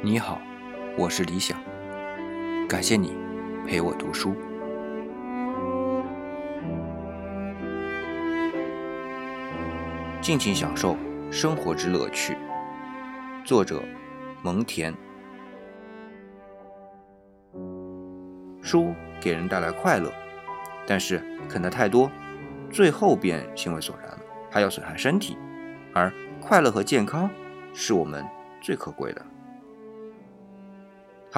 你好，我是李想，感谢你陪我读书。尽情享受生活之乐趣。作者：蒙恬。书给人带来快乐，但是啃得太多，最后便兴味索然了，还要损害身体。而快乐和健康是我们最可贵的。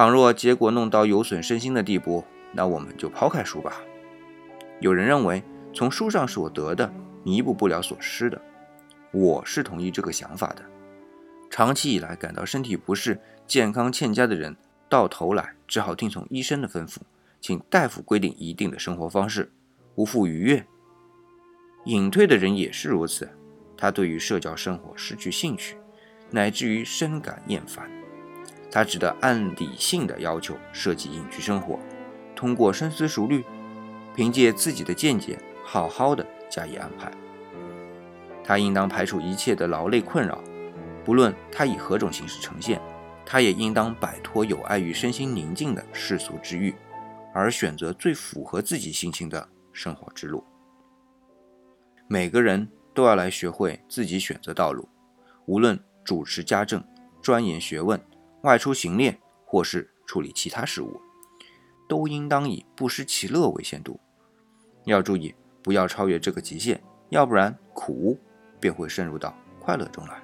倘若结果弄到有损身心的地步，那我们就抛开书吧。有人认为，从书上所得的弥补不了所失的。我是同意这个想法的。长期以来感到身体不适、健康欠佳的人，到头来只好听从医生的吩咐，请大夫规定一定的生活方式，无复逾越。隐退的人也是如此，他对于社交生活失去兴趣，乃至于深感厌烦。他只得按理性的要求设计隐居生活，通过深思熟虑，凭借自己的见解，好好的加以安排。他应当排除一切的劳累困扰，不论他以何种形式呈现，他也应当摆脱有碍于身心宁静的世俗之欲，而选择最符合自己心情的生活之路。每个人都要来学会自己选择道路，无论主持家政、钻研学问。外出行猎，或是处理其他事务，都应当以不失其乐为限度。要注意，不要超越这个极限，要不然苦便会渗入到快乐中来。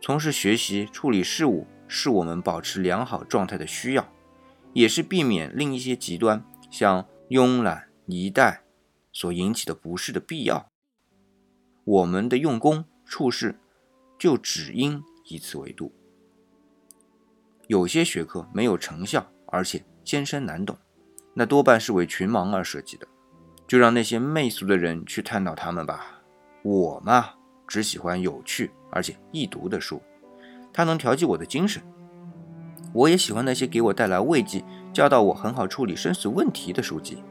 从事学习、处理事务，是我们保持良好状态的需要，也是避免另一些极端，像慵懒、宜怠所引起的不适的必要。我们的用功处事，就只应以此为度。有些学科没有成效，而且艰深难懂，那多半是为群盲而设计的，就让那些媚俗的人去探讨他们吧。我嘛，只喜欢有趣而且易读的书，它能调剂我的精神。我也喜欢那些给我带来慰藉、教导我很好处理生死问题的书籍。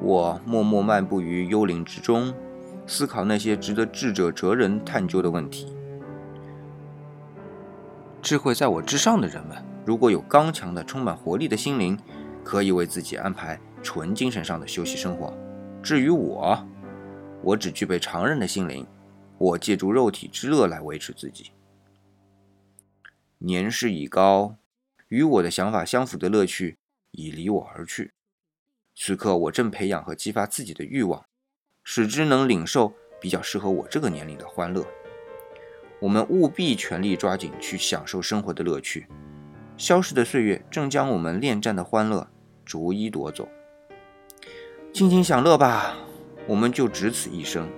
我默默漫步于幽灵之中，思考那些值得智者哲人探究的问题。智慧在我之上的人们，如果有刚强的、充满活力的心灵，可以为自己安排纯精神上的休息生活。至于我，我只具备常人的心灵，我借助肉体之乐来维持自己。年事已高，与我的想法相符的乐趣已离我而去。此刻，我正培养和激发自己的欲望，使之能领受比较适合我这个年龄的欢乐。我们务必全力抓紧去享受生活的乐趣，消逝的岁月正将我们恋战的欢乐逐一夺走。尽情享乐吧，我们就只此一生。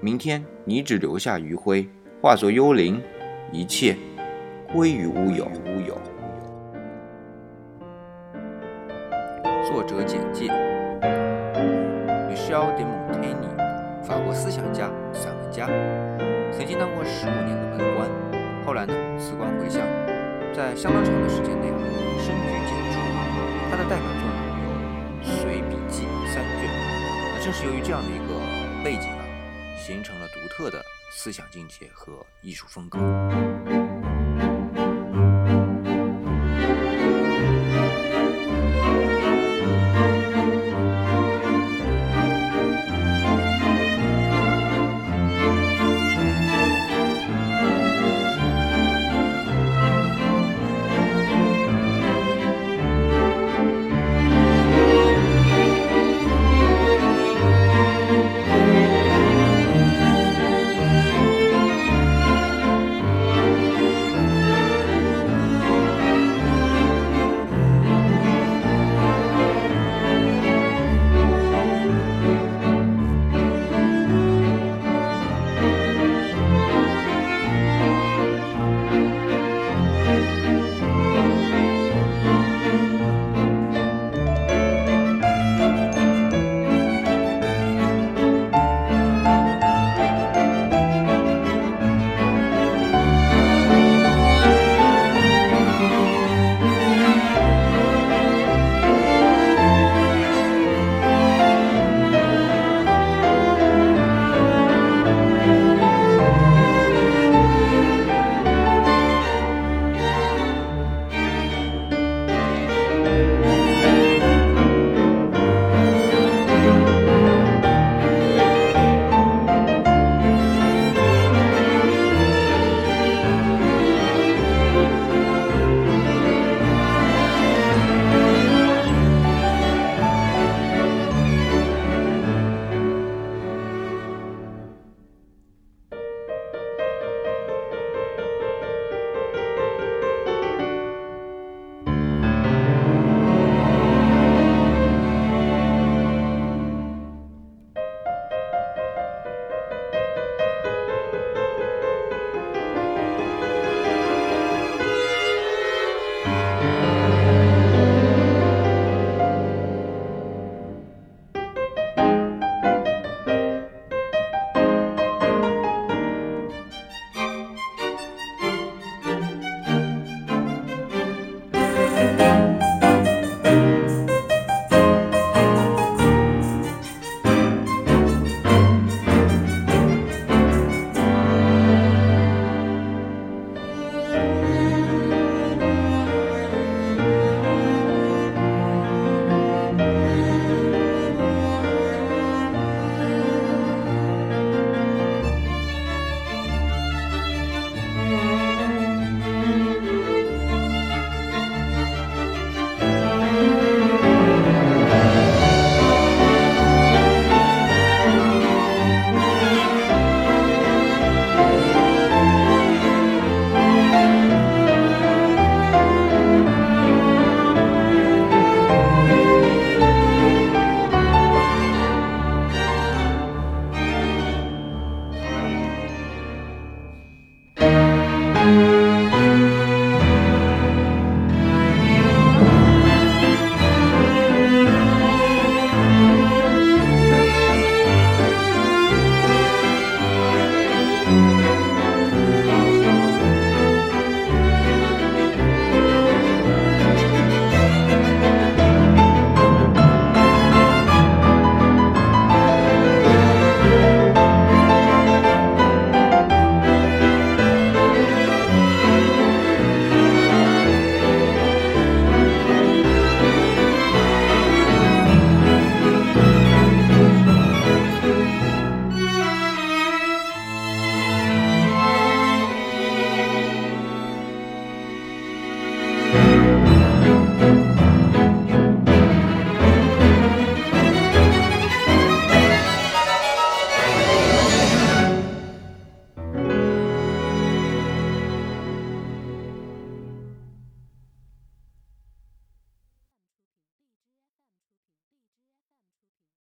明天你只留下余晖，化作幽灵，一切归于乌有。乌有。作者简介：Michel de Montaigne，法国思想家、散文家。曾经当过十五年的门官，后来呢辞官回乡，在相当长的时间内啊，深居简出。他的代表作呢有《随笔记》三卷。那正是由于这样的一个背景啊，形成了独特的思想境界和艺术风格。